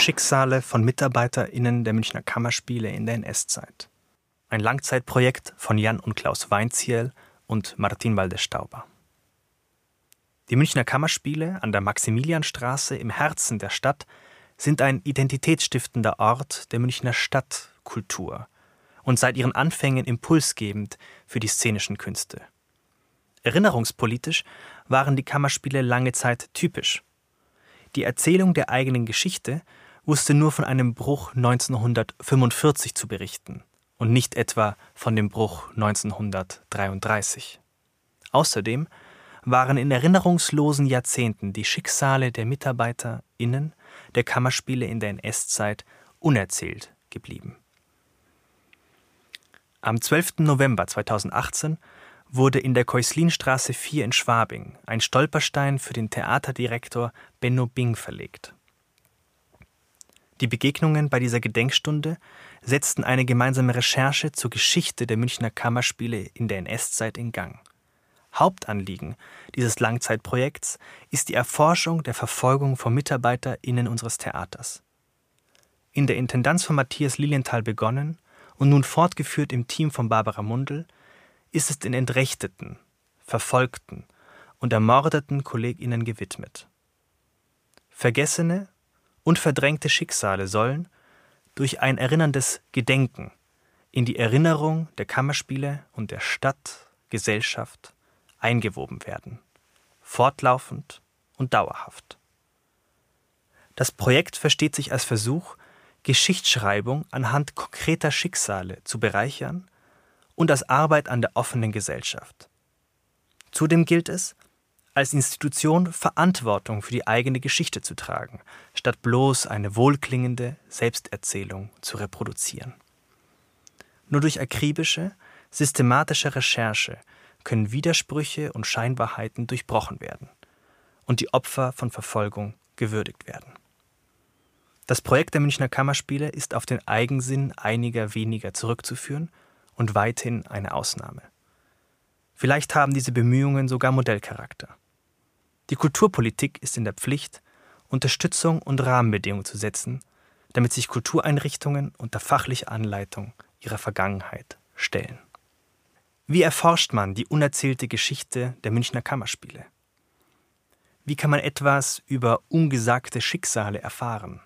Schicksale von MitarbeiterInnen der Münchner Kammerspiele in der NS-Zeit. Ein Langzeitprojekt von Jan und Klaus Weinziel und Martin Waldestauber. Die Münchner Kammerspiele an der Maximilianstraße im Herzen der Stadt sind ein identitätsstiftender Ort der Münchner Stadtkultur und seit ihren Anfängen impulsgebend für die szenischen Künste. Erinnerungspolitisch waren die Kammerspiele lange Zeit typisch. Die Erzählung der eigenen Geschichte wusste nur von einem Bruch 1945 zu berichten und nicht etwa von dem Bruch 1933. Außerdem waren in erinnerungslosen Jahrzehnten die Schicksale der MitarbeiterInnen der Kammerspiele in der NS-Zeit unerzählt geblieben. Am 12. November 2018 wurde in der Keuslinstraße 4 in Schwabing ein Stolperstein für den Theaterdirektor Benno Bing verlegt. Die Begegnungen bei dieser Gedenkstunde setzten eine gemeinsame Recherche zur Geschichte der Münchner Kammerspiele in der NS-Zeit in Gang. Hauptanliegen dieses Langzeitprojekts ist die Erforschung der Verfolgung von MitarbeiterInnen unseres Theaters. In der Intendanz von Matthias Lilienthal begonnen und nun fortgeführt im Team von Barbara Mundl ist es den Entrechteten, Verfolgten und ermordeten KollegInnen gewidmet. Vergessene und verdrängte Schicksale sollen durch ein erinnerndes Gedenken in die Erinnerung der Kammerspiele und der Stadt, Gesellschaft eingewoben werden, fortlaufend und dauerhaft. Das Projekt versteht sich als Versuch, Geschichtsschreibung anhand konkreter Schicksale zu bereichern und als Arbeit an der offenen Gesellschaft. Zudem gilt es, als Institution Verantwortung für die eigene Geschichte zu tragen, statt bloß eine wohlklingende Selbsterzählung zu reproduzieren. Nur durch akribische, systematische Recherche können Widersprüche und Scheinwahrheiten durchbrochen werden und die Opfer von Verfolgung gewürdigt werden. Das Projekt der Münchner Kammerspiele ist auf den Eigensinn einiger weniger zurückzuführen und weithin eine Ausnahme. Vielleicht haben diese Bemühungen sogar Modellcharakter. Die Kulturpolitik ist in der Pflicht, Unterstützung und Rahmenbedingungen zu setzen, damit sich Kultureinrichtungen unter fachlicher Anleitung ihrer Vergangenheit stellen. Wie erforscht man die unerzählte Geschichte der Münchner Kammerspiele? Wie kann man etwas über ungesagte Schicksale erfahren?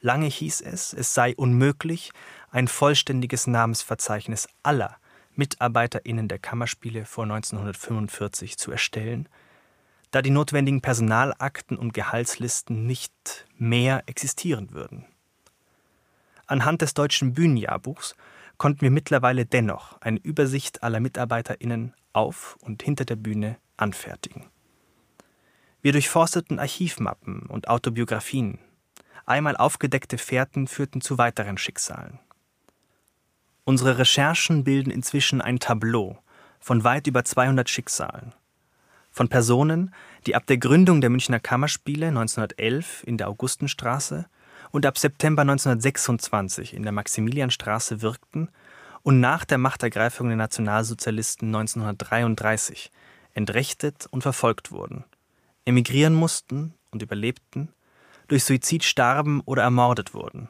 Lange hieß es, es sei unmöglich, ein vollständiges Namensverzeichnis aller MitarbeiterInnen der Kammerspiele vor 1945 zu erstellen, da die notwendigen Personalakten und Gehaltslisten nicht mehr existieren würden. Anhand des deutschen Bühnenjahrbuchs konnten wir mittlerweile dennoch eine Übersicht aller MitarbeiterInnen auf und hinter der Bühne anfertigen. Wir durchforsteten Archivmappen und Autobiografien. Einmal aufgedeckte Fährten führten zu weiteren Schicksalen. Unsere Recherchen bilden inzwischen ein Tableau von weit über 200 Schicksalen. Von Personen, die ab der Gründung der Münchner Kammerspiele 1911 in der Augustenstraße und ab September 1926 in der Maximilianstraße wirkten und nach der Machtergreifung der Nationalsozialisten 1933 entrechtet und verfolgt wurden, emigrieren mussten und überlebten, durch Suizid starben oder ermordet wurden,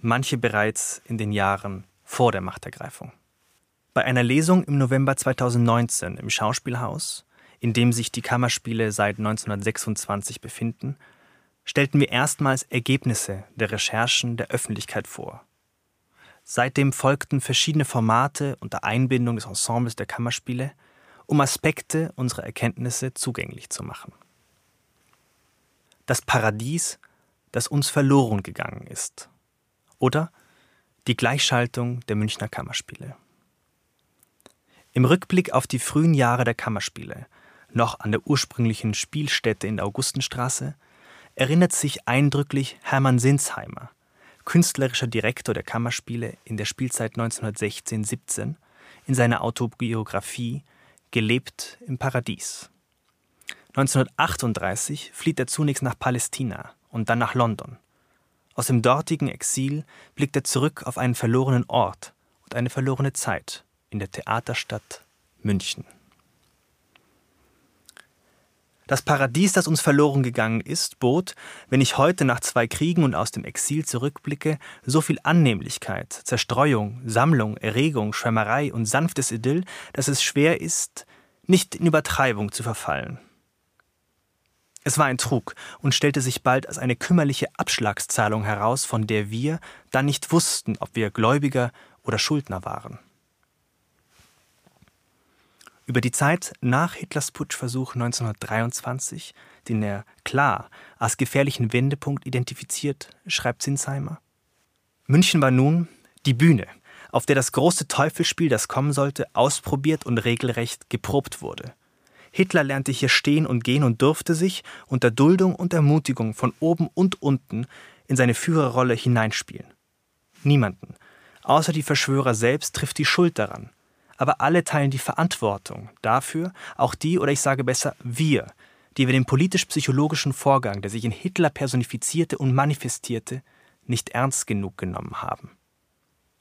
manche bereits in den Jahren vor der Machtergreifung. Bei einer Lesung im November 2019 im Schauspielhaus, in dem sich die Kammerspiele seit 1926 befinden, stellten wir erstmals Ergebnisse der Recherchen der Öffentlichkeit vor. Seitdem folgten verschiedene Formate unter Einbindung des Ensembles der Kammerspiele, um Aspekte unserer Erkenntnisse zugänglich zu machen. Das Paradies, das uns verloren gegangen ist. Oder die Gleichschaltung der Münchner Kammerspiele. Im Rückblick auf die frühen Jahre der Kammerspiele, noch an der ursprünglichen Spielstätte in der Augustenstraße, erinnert sich eindrücklich Hermann Sinsheimer, künstlerischer Direktor der Kammerspiele in der Spielzeit 1916-17, in seiner Autobiografie Gelebt im Paradies. 1938 flieht er zunächst nach Palästina und dann nach London. Aus dem dortigen Exil blickt er zurück auf einen verlorenen Ort und eine verlorene Zeit in der Theaterstadt München. Das Paradies, das uns verloren gegangen ist, bot, wenn ich heute nach zwei Kriegen und aus dem Exil zurückblicke, so viel Annehmlichkeit, Zerstreuung, Sammlung, Erregung, Schwärmerei und sanftes Idyll, dass es schwer ist, nicht in Übertreibung zu verfallen. Es war ein Trug und stellte sich bald als eine kümmerliche Abschlagszahlung heraus, von der wir dann nicht wussten, ob wir Gläubiger oder Schuldner waren. Über die Zeit nach Hitlers Putschversuch 1923, den er klar als gefährlichen Wendepunkt identifiziert, schreibt Zinsheimer. München war nun die Bühne, auf der das große Teufelsspiel, das kommen sollte, ausprobiert und regelrecht geprobt wurde. Hitler lernte hier stehen und gehen und durfte sich unter Duldung und Ermutigung von oben und unten in seine Führerrolle hineinspielen. Niemanden, außer die Verschwörer selbst, trifft die Schuld daran. Aber alle teilen die Verantwortung dafür, auch die, oder ich sage besser, wir, die wir den politisch-psychologischen Vorgang, der sich in Hitler personifizierte und manifestierte, nicht ernst genug genommen haben.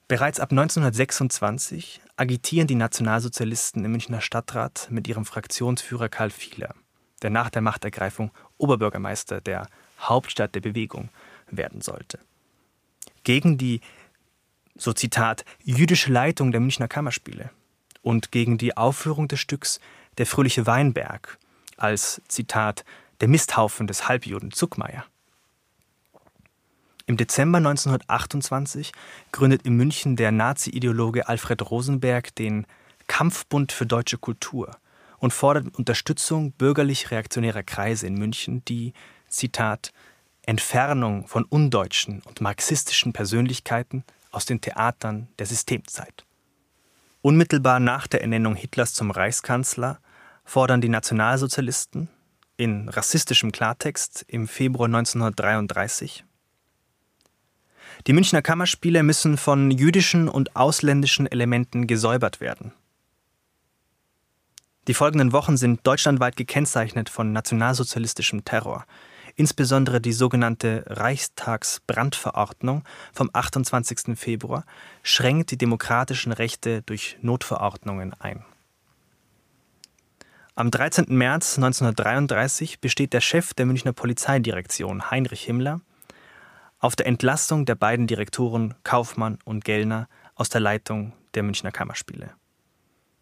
Bereits ab 1926 agitieren die Nationalsozialisten im Münchner Stadtrat mit ihrem Fraktionsführer Karl Fieler, der nach der Machtergreifung Oberbürgermeister der Hauptstadt der Bewegung werden sollte. Gegen die, so Zitat, jüdische Leitung der Münchner Kammerspiele und gegen die Aufführung des Stücks Der fröhliche Weinberg als, Zitat, der Misthaufen des Halbjuden Zuckmeier. Im Dezember 1928 gründet in München der Nazi-Ideologe Alfred Rosenberg den Kampfbund für deutsche Kultur und fordert Unterstützung bürgerlich-reaktionärer Kreise in München, die, Zitat, Entfernung von undeutschen und marxistischen Persönlichkeiten aus den Theatern der Systemzeit. Unmittelbar nach der Ernennung Hitlers zum Reichskanzler fordern die Nationalsozialisten in rassistischem Klartext im Februar 1933 die Münchner Kammerspiele müssen von jüdischen und ausländischen Elementen gesäubert werden. Die folgenden Wochen sind deutschlandweit gekennzeichnet von nationalsozialistischem Terror. Insbesondere die sogenannte Reichstagsbrandverordnung vom 28. Februar schränkt die demokratischen Rechte durch Notverordnungen ein. Am 13. März 1933 besteht der Chef der Münchner Polizeidirektion, Heinrich Himmler, auf der Entlassung der beiden Direktoren Kaufmann und Gellner aus der Leitung der Münchner Kammerspiele.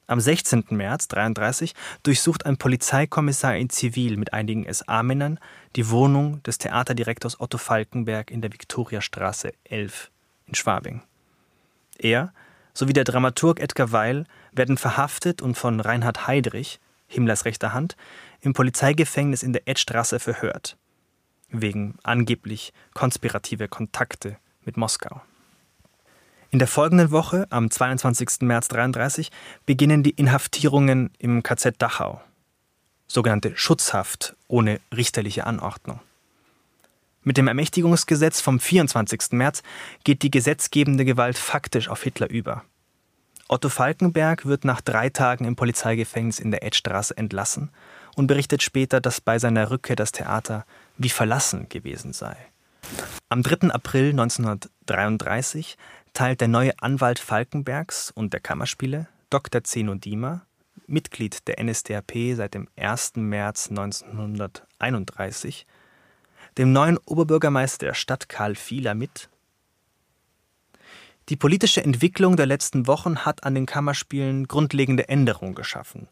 Am 16. März 1933 durchsucht ein Polizeikommissar in Zivil mit einigen SA-Männern die Wohnung des Theaterdirektors Otto Falkenberg in der Viktoriastraße 11 in Schwabing. Er sowie der Dramaturg Edgar Weil werden verhaftet und von Reinhard Heydrich, Himmlers rechter Hand, im Polizeigefängnis in der Edstraße verhört wegen angeblich konspirativer Kontakte mit Moskau. In der folgenden Woche, am 22. März 1933, beginnen die Inhaftierungen im KZ Dachau, sogenannte Schutzhaft ohne richterliche Anordnung. Mit dem Ermächtigungsgesetz vom 24. März geht die gesetzgebende Gewalt faktisch auf Hitler über. Otto Falkenberg wird nach drei Tagen im Polizeigefängnis in der Edstraße entlassen und berichtet später, dass bei seiner Rückkehr das Theater wie verlassen gewesen sei. Am 3. April 1933 teilt der neue Anwalt Falkenbergs und der Kammerspiele, Dr. Zeno Diemer, Mitglied der NSDAP seit dem 1. März 1931, dem neuen Oberbürgermeister der Stadt Karl Fieler mit, die politische Entwicklung der letzten Wochen hat an den Kammerspielen grundlegende Änderungen geschaffen.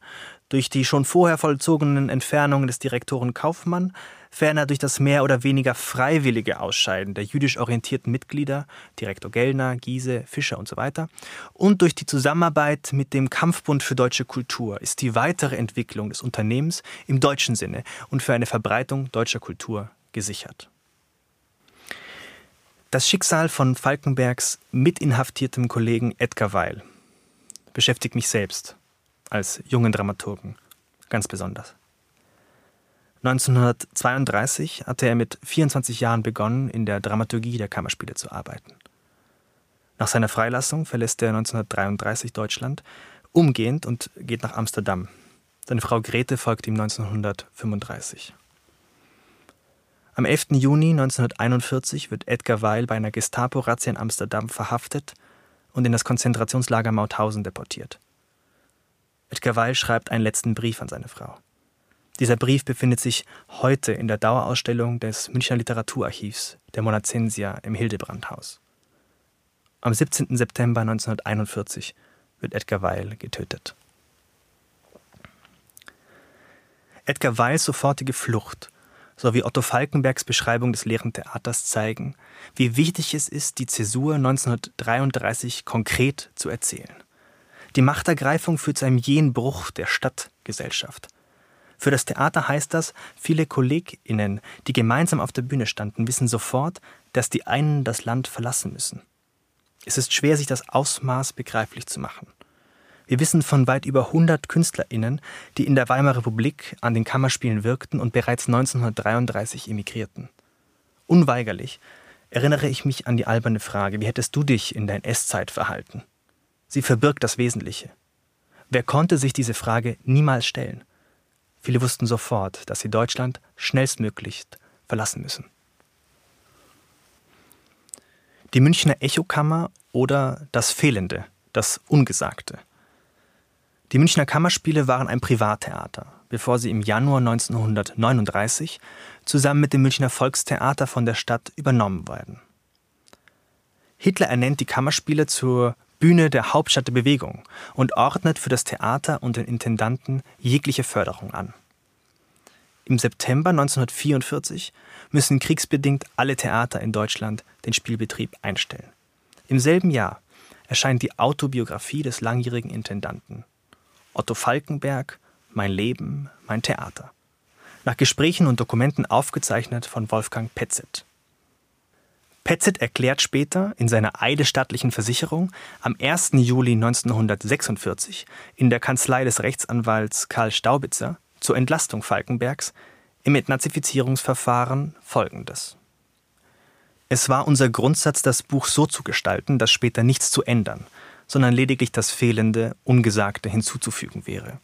Durch die schon vorher vollzogenen Entfernungen des Direktoren Kaufmann, ferner durch das mehr oder weniger freiwillige Ausscheiden der jüdisch orientierten Mitglieder, Direktor Gellner, Giese, Fischer usw. So und durch die Zusammenarbeit mit dem Kampfbund für deutsche Kultur ist die weitere Entwicklung des Unternehmens im deutschen Sinne und für eine Verbreitung deutscher Kultur gesichert. Das Schicksal von Falkenbergs mitinhaftiertem Kollegen Edgar Weil beschäftigt mich selbst als jungen Dramaturgen ganz besonders. 1932 hatte er mit 24 Jahren begonnen, in der Dramaturgie der Kammerspiele zu arbeiten. Nach seiner Freilassung verlässt er 1933 Deutschland umgehend und geht nach Amsterdam. Seine Frau Grete folgt ihm 1935. Am 11. Juni 1941 wird Edgar Weil bei einer Gestapo-Razzia in Amsterdam verhaftet und in das Konzentrationslager Mauthausen deportiert. Edgar Weil schreibt einen letzten Brief an seine Frau. Dieser Brief befindet sich heute in der Dauerausstellung des Münchner Literaturarchivs der Monacensia im Hildebrandhaus. Am 17. September 1941 wird Edgar Weil getötet. Edgar Weils sofortige Flucht sowie Otto Falkenbergs Beschreibung des leeren Theaters zeigen, wie wichtig es ist, die Zäsur 1933 konkret zu erzählen. Die Machtergreifung führt zu einem jähen Bruch der Stadtgesellschaft. Für das Theater heißt das, viele KollegInnen, die gemeinsam auf der Bühne standen, wissen sofort, dass die einen das Land verlassen müssen. Es ist schwer, sich das Ausmaß begreiflich zu machen. Wir wissen von weit über 100 KünstlerInnen, die in der Weimarer Republik an den Kammerspielen wirkten und bereits 1933 emigrierten. Unweigerlich erinnere ich mich an die alberne Frage, wie hättest du dich in dein Esszeit verhalten? Sie verbirgt das Wesentliche. Wer konnte sich diese Frage niemals stellen? Viele wussten sofort, dass sie Deutschland schnellstmöglich verlassen müssen. Die Münchner Echokammer oder das Fehlende, das Ungesagte. Die Münchner Kammerspiele waren ein Privattheater, bevor sie im Januar 1939 zusammen mit dem Münchner Volkstheater von der Stadt übernommen werden. Hitler ernennt die Kammerspiele zur Bühne der Hauptstadt der Bewegung und ordnet für das Theater und den Intendanten jegliche Förderung an. Im September 1944 müssen kriegsbedingt alle Theater in Deutschland den Spielbetrieb einstellen. Im selben Jahr erscheint die Autobiografie des langjährigen Intendanten. Otto Falkenberg, Mein Leben, mein Theater. Nach Gesprächen und Dokumenten aufgezeichnet von Wolfgang Petzet. Petzet erklärt später in seiner eidesstattlichen Versicherung am 1. Juli 1946 in der Kanzlei des Rechtsanwalts Karl Staubitzer zur Entlastung Falkenbergs im Entnazifizierungsverfahren folgendes. Es war unser Grundsatz, das Buch so zu gestalten, dass später nichts zu ändern, sondern lediglich das Fehlende, Ungesagte hinzuzufügen wäre.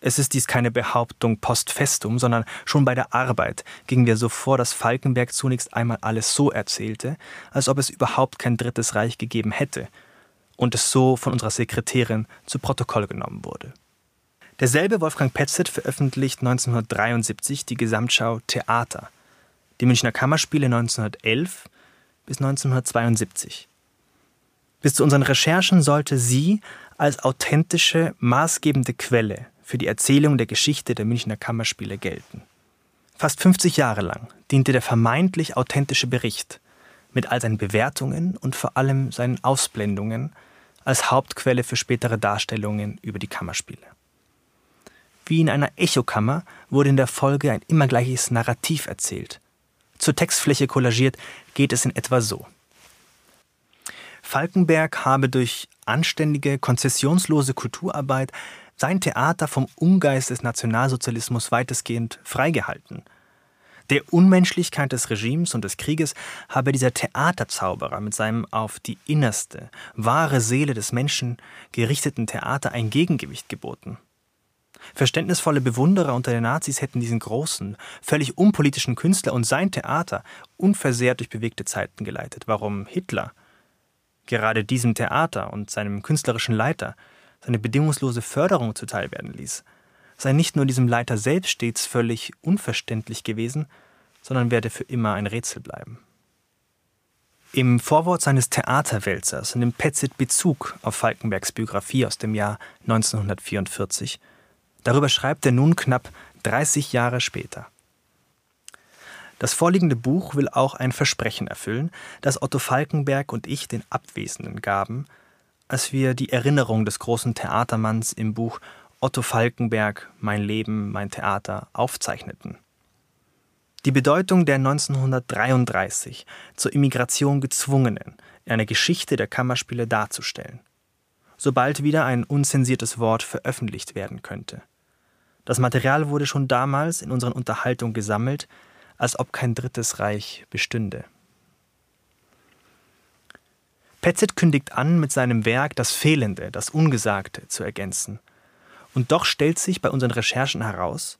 Es ist dies keine Behauptung post festum, sondern schon bei der Arbeit gingen wir so vor, dass Falkenberg zunächst einmal alles so erzählte, als ob es überhaupt kein Drittes Reich gegeben hätte und es so von unserer Sekretärin zu Protokoll genommen wurde. Derselbe Wolfgang Petzet veröffentlicht 1973 die Gesamtschau Theater, die Münchner Kammerspiele 1911 bis 1972. Bis zu unseren Recherchen sollte sie als authentische, maßgebende Quelle für die Erzählung der Geschichte der Münchner Kammerspiele gelten. Fast 50 Jahre lang diente der vermeintlich authentische Bericht mit all seinen Bewertungen und vor allem seinen Ausblendungen als Hauptquelle für spätere Darstellungen über die Kammerspiele. Wie in einer Echokammer wurde in der Folge ein immer gleiches Narrativ erzählt. Zur Textfläche kollagiert geht es in etwa so. Falkenberg habe durch anständige, konzessionslose Kulturarbeit sein Theater vom Ungeist des Nationalsozialismus weitestgehend freigehalten. Der Unmenschlichkeit des Regimes und des Krieges habe dieser Theaterzauberer mit seinem auf die innerste, wahre Seele des Menschen gerichteten Theater ein Gegengewicht geboten. Verständnisvolle Bewunderer unter den Nazis hätten diesen großen, völlig unpolitischen Künstler und sein Theater unversehrt durch bewegte Zeiten geleitet. Warum Hitler gerade diesem Theater und seinem künstlerischen Leiter seine bedingungslose Förderung zuteilwerden ließ, sei nicht nur diesem Leiter selbst stets völlig unverständlich gewesen, sondern werde für immer ein Rätsel bleiben. Im Vorwort seines Theaterwälzers nimmt Petzit Bezug auf Falkenbergs Biografie aus dem Jahr 1944. Darüber schreibt er nun knapp 30 Jahre später. Das vorliegende Buch will auch ein Versprechen erfüllen, das Otto Falkenberg und ich den Abwesenden gaben, als wir die Erinnerung des großen Theatermanns im Buch Otto Falkenberg Mein Leben, mein Theater aufzeichneten. Die Bedeutung der 1933 zur Immigration gezwungenen in einer Geschichte der Kammerspiele darzustellen, sobald wieder ein unzensiertes Wort veröffentlicht werden könnte. Das Material wurde schon damals in unseren Unterhaltungen gesammelt, als ob kein drittes Reich bestünde. Petzet kündigt an, mit seinem Werk das Fehlende, das Ungesagte zu ergänzen. Und doch stellt sich bei unseren Recherchen heraus,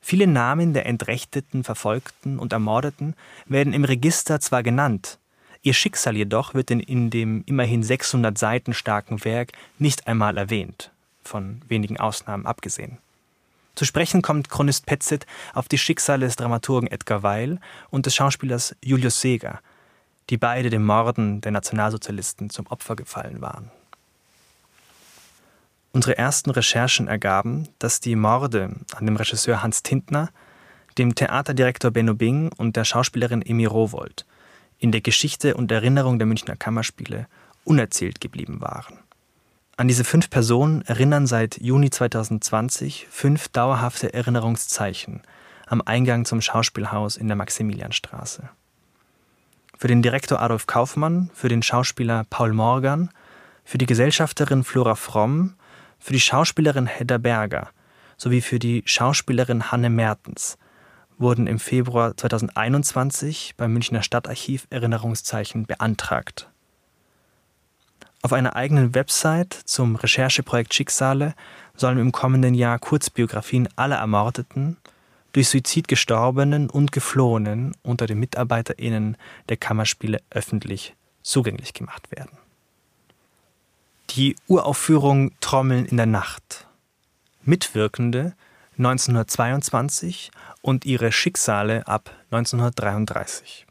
viele Namen der Entrechteten, Verfolgten und Ermordeten werden im Register zwar genannt, ihr Schicksal jedoch wird in dem immerhin 600 Seiten starken Werk nicht einmal erwähnt, von wenigen Ausnahmen abgesehen. Zu sprechen kommt Chronist Petzet auf die Schicksale des Dramaturgen Edgar Weil und des Schauspielers Julius Seeger, die beide dem Morden der Nationalsozialisten zum Opfer gefallen waren. Unsere ersten Recherchen ergaben, dass die Morde an dem Regisseur Hans Tintner, dem Theaterdirektor Benno Bing und der Schauspielerin Emi Rowold in der Geschichte und Erinnerung der Münchner Kammerspiele unerzählt geblieben waren. An diese fünf Personen erinnern seit Juni 2020 fünf dauerhafte Erinnerungszeichen am Eingang zum Schauspielhaus in der Maximilianstraße. Für den Direktor Adolf Kaufmann, für den Schauspieler Paul Morgan, für die Gesellschafterin Flora Fromm, für die Schauspielerin Hedda Berger sowie für die Schauspielerin Hanne Mertens wurden im Februar 2021 beim Münchner Stadtarchiv Erinnerungszeichen beantragt. Auf einer eigenen Website zum Rechercheprojekt Schicksale sollen im kommenden Jahr Kurzbiografien aller Ermordeten, durch Suizid gestorbenen und geflohenen unter den MitarbeiterInnen der Kammerspiele öffentlich zugänglich gemacht werden. Die Uraufführung Trommeln in der Nacht. Mitwirkende 1922 und ihre Schicksale ab 1933.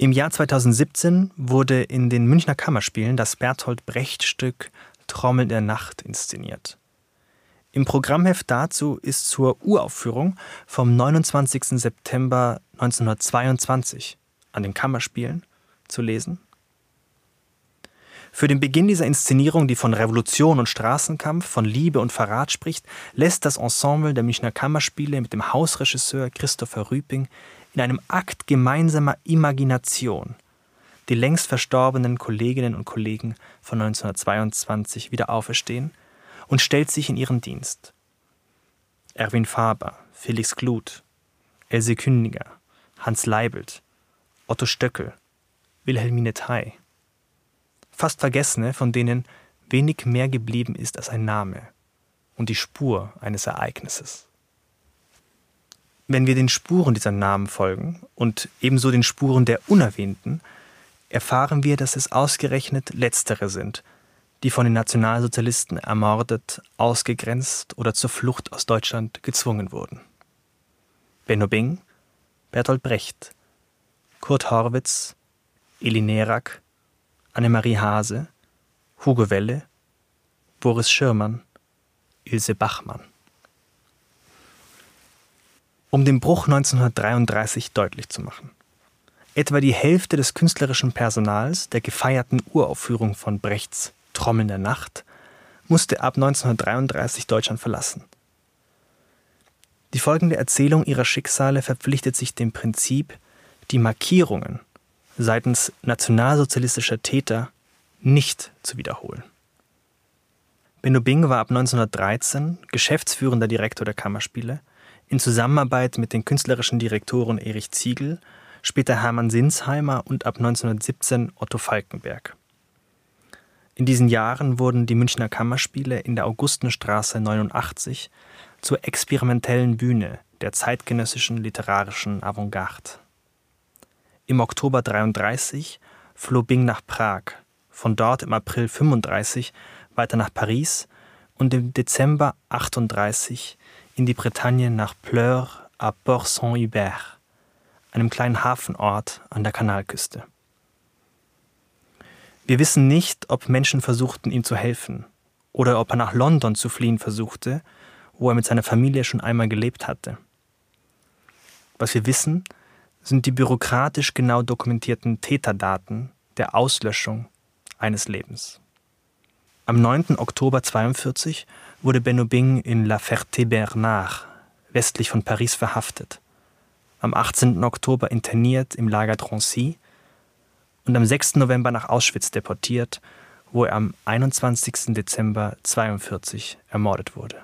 Im Jahr 2017 wurde in den Münchner Kammerspielen das Bertolt Brecht Stück Trommel der Nacht inszeniert. Im Programmheft dazu ist zur Uraufführung vom 29. September 1922 an den Kammerspielen zu lesen. Für den Beginn dieser Inszenierung, die von Revolution und Straßenkampf, von Liebe und Verrat spricht, lässt das Ensemble der Münchner Kammerspiele mit dem Hausregisseur Christopher Rüping in einem Akt gemeinsamer Imagination die längst verstorbenen Kolleginnen und Kollegen von 1922 wieder auferstehen und stellt sich in ihren Dienst. Erwin Faber, Felix Gluth, Else Kündiger, Hans Leibelt, Otto Stöckel, Wilhelmine Thay. Fast Vergessene, von denen wenig mehr geblieben ist als ein Name und die Spur eines Ereignisses. Wenn wir den Spuren dieser Namen folgen und ebenso den Spuren der Unerwähnten, erfahren wir, dass es ausgerechnet letztere sind, die von den Nationalsozialisten ermordet, ausgegrenzt oder zur Flucht aus Deutschland gezwungen wurden. Benno Bing, Bertolt Brecht, Kurt Horwitz, Eli Nerak, Annemarie Hase, Hugo Welle, Boris Schirmann, Ilse Bachmann um den Bruch 1933 deutlich zu machen. Etwa die Hälfte des künstlerischen Personals der gefeierten Uraufführung von Brechts Trommeln der Nacht musste ab 1933 Deutschland verlassen. Die folgende Erzählung ihrer Schicksale verpflichtet sich dem Prinzip, die Markierungen seitens nationalsozialistischer Täter nicht zu wiederholen. Benno Bing war ab 1913 geschäftsführender Direktor der Kammerspiele in Zusammenarbeit mit den künstlerischen Direktoren Erich Ziegel, später Hermann Sinsheimer und ab 1917 Otto Falkenberg. In diesen Jahren wurden die Münchner Kammerspiele in der Augustenstraße 89 zur experimentellen Bühne der zeitgenössischen literarischen Avantgarde. Im Oktober 33 floh Bing nach Prag, von dort im April 35 weiter nach Paris und im Dezember 38 in die Bretagne nach Pleurs à Port-Saint-Hubert, einem kleinen Hafenort an der Kanalküste. Wir wissen nicht, ob Menschen versuchten, ihm zu helfen oder ob er nach London zu fliehen versuchte, wo er mit seiner Familie schon einmal gelebt hatte. Was wir wissen, sind die bürokratisch genau dokumentierten Täterdaten der Auslöschung eines Lebens. Am 9. Oktober 1942 wurde Benno Bing in La Ferté-Bernard, westlich von Paris, verhaftet, am 18. Oktober interniert im Lager Drancy und am 6. November nach Auschwitz deportiert, wo er am 21. Dezember 1942 ermordet wurde.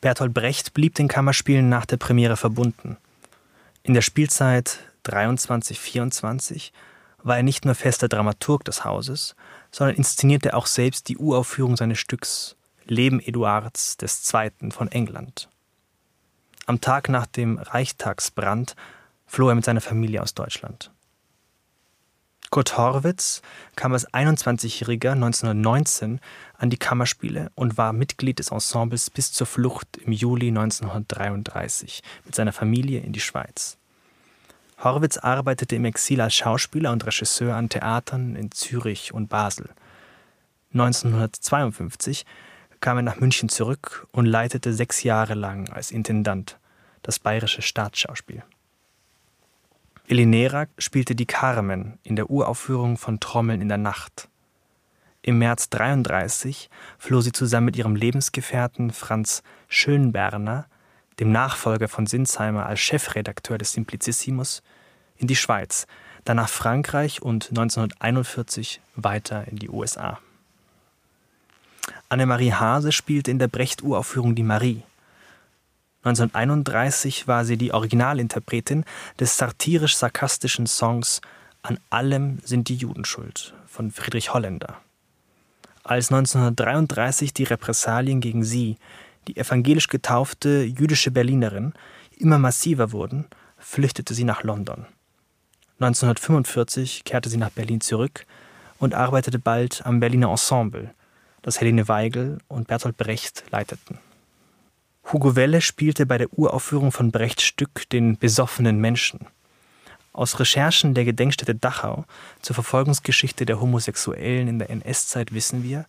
Bertolt Brecht blieb den Kammerspielen nach der Premiere verbunden. In der Spielzeit 23-24 war er nicht nur fester Dramaturg des Hauses, sondern inszenierte auch selbst die Uraufführung seines Stücks Leben Eduards II. von England. Am Tag nach dem Reichstagsbrand floh er mit seiner Familie aus Deutschland. Kurt Horwitz kam als 21-Jähriger 1919 an die Kammerspiele und war Mitglied des Ensembles bis zur Flucht im Juli 1933 mit seiner Familie in die Schweiz. Horwitz arbeitete im Exil als Schauspieler und Regisseur an Theatern in Zürich und Basel. 1952 kam er nach München zurück und leitete sechs Jahre lang als Intendant das Bayerische Staatsschauspiel. Elinera spielte die Carmen in der Uraufführung von Trommeln in der Nacht. Im März 33 floh sie zusammen mit ihrem Lebensgefährten Franz Schönberner, dem Nachfolger von Sinsheimer als Chefredakteur des Simplicissimus, in die Schweiz, dann nach Frankreich und 1941 weiter in die USA. Annemarie Hase spielte in der Brecht-Uraufführung die Marie. 1931 war sie die Originalinterpretin des satirisch-sarkastischen Songs An allem sind die Juden schuld von Friedrich Holländer. Als 1933 die Repressalien gegen sie, die evangelisch getaufte jüdische Berlinerin, immer massiver wurden, flüchtete sie nach London. 1945 kehrte sie nach Berlin zurück und arbeitete bald am Berliner Ensemble, das Helene Weigel und Bertolt Brecht leiteten. Hugo Welle spielte bei der Uraufführung von Brechts Stück den besoffenen Menschen. Aus Recherchen der Gedenkstätte Dachau zur Verfolgungsgeschichte der Homosexuellen in der NS-Zeit wissen wir,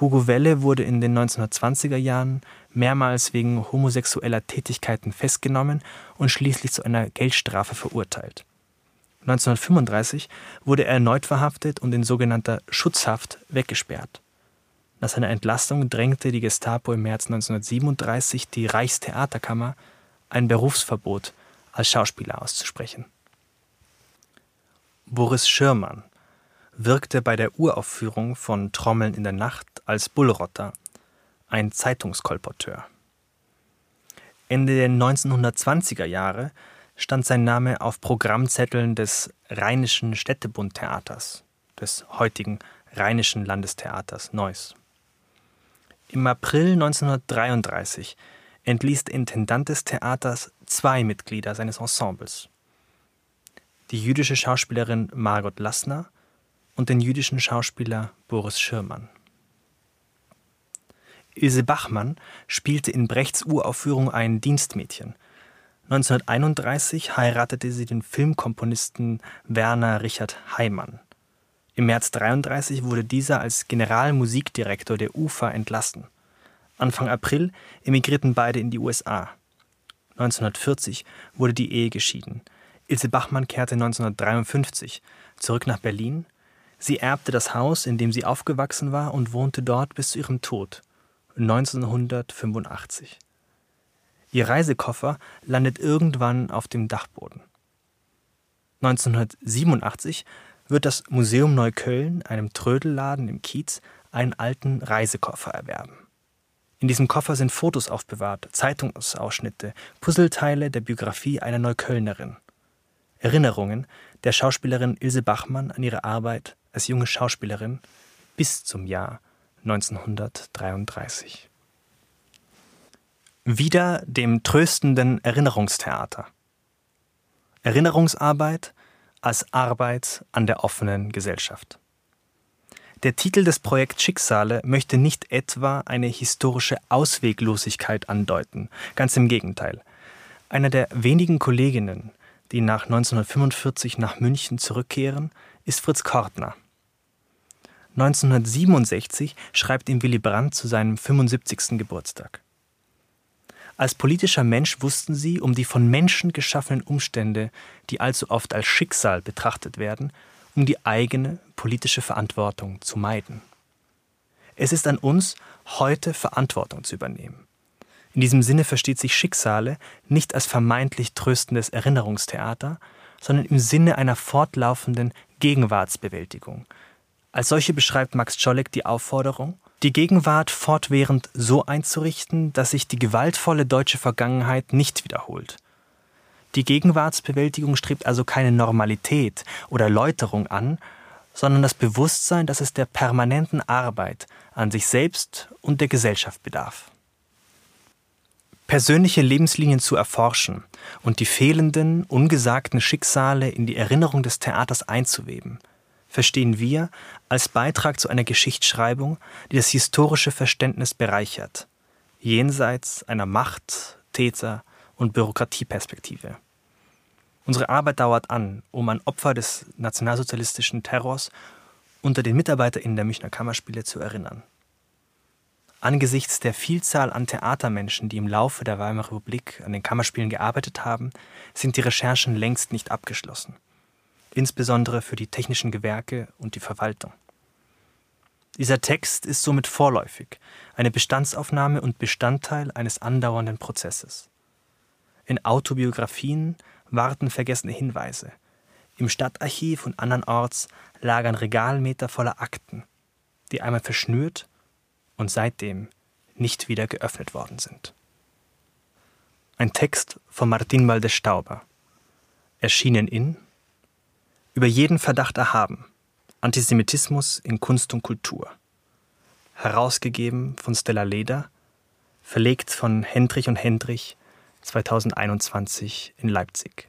Hugo Welle wurde in den 1920er Jahren mehrmals wegen homosexueller Tätigkeiten festgenommen und schließlich zu einer Geldstrafe verurteilt. 1935 wurde er erneut verhaftet und in sogenannter Schutzhaft weggesperrt. Nach seiner Entlassung drängte die Gestapo im März 1937 die Reichstheaterkammer, ein Berufsverbot als Schauspieler auszusprechen. Boris Schirmann wirkte bei der Uraufführung von Trommeln in der Nacht als Bullrotter, ein Zeitungskolporteur. Ende der 1920er Jahre stand sein Name auf Programmzetteln des Rheinischen Städtebundtheaters, des heutigen Rheinischen Landestheaters Neuss. Im April 1933 entließ der Intendant des Theaters zwei Mitglieder seines Ensembles. Die jüdische Schauspielerin Margot Lassner und den jüdischen Schauspieler Boris Schirmann. Ilse Bachmann spielte in Brechts Uraufführung ein Dienstmädchen. 1931 heiratete sie den Filmkomponisten Werner Richard Heimann. Im März 33 wurde dieser als Generalmusikdirektor der UFA entlassen. Anfang April emigrierten beide in die USA. 1940 wurde die Ehe geschieden. Ilse Bachmann kehrte 1953 zurück nach Berlin. Sie erbte das Haus, in dem sie aufgewachsen war und wohnte dort bis zu ihrem Tod 1985. Ihr Reisekoffer landet irgendwann auf dem Dachboden. 1987 wird das Museum Neukölln, einem Trödelladen im Kiez, einen alten Reisekoffer erwerben. In diesem Koffer sind Fotos aufbewahrt, Zeitungsausschnitte, Puzzleteile der Biografie einer Neuköllnerin. Erinnerungen der Schauspielerin Ilse Bachmann an ihre Arbeit als junge Schauspielerin bis zum Jahr 1933. Wieder dem tröstenden Erinnerungstheater. Erinnerungsarbeit als Arbeit an der offenen Gesellschaft. Der Titel des Projekts Schicksale möchte nicht etwa eine historische Ausweglosigkeit andeuten, ganz im Gegenteil. Einer der wenigen Kolleginnen, die nach 1945 nach München zurückkehren, ist Fritz Kortner. 1967 schreibt ihm Willy Brandt zu seinem 75. Geburtstag. Als politischer Mensch wussten sie um die von Menschen geschaffenen Umstände, die allzu oft als Schicksal betrachtet werden, um die eigene politische Verantwortung zu meiden. Es ist an uns, heute Verantwortung zu übernehmen. In diesem Sinne versteht sich Schicksale nicht als vermeintlich tröstendes Erinnerungstheater, sondern im Sinne einer fortlaufenden Gegenwartsbewältigung. Als solche beschreibt Max Czolek die Aufforderung, die Gegenwart fortwährend so einzurichten, dass sich die gewaltvolle deutsche Vergangenheit nicht wiederholt. Die Gegenwartsbewältigung strebt also keine Normalität oder Läuterung an, sondern das Bewusstsein, dass es der permanenten Arbeit an sich selbst und der Gesellschaft bedarf. Persönliche Lebenslinien zu erforschen und die fehlenden, ungesagten Schicksale in die Erinnerung des Theaters einzuweben, verstehen wir als Beitrag zu einer Geschichtsschreibung, die das historische Verständnis bereichert, jenseits einer Macht-, Täter- und Bürokratieperspektive. Unsere Arbeit dauert an, um an Opfer des nationalsozialistischen Terrors unter den MitarbeiterInnen der Münchner Kammerspiele zu erinnern. Angesichts der Vielzahl an Theatermenschen, die im Laufe der Weimarer Republik an den Kammerspielen gearbeitet haben, sind die Recherchen längst nicht abgeschlossen. Insbesondere für die technischen Gewerke und die Verwaltung. Dieser Text ist somit vorläufig, eine Bestandsaufnahme und Bestandteil eines andauernden Prozesses. In Autobiografien warten vergessene Hinweise. Im Stadtarchiv und andernorts lagern Regalmeter voller Akten, die einmal verschnürt und seitdem nicht wieder geöffnet worden sind. Ein Text von Martin Walde Stauber, erschienen in Über jeden Verdacht erhaben, Antisemitismus in Kunst und Kultur, herausgegeben von Stella Leder, verlegt von Hendrich und Hendrich 2021 in Leipzig.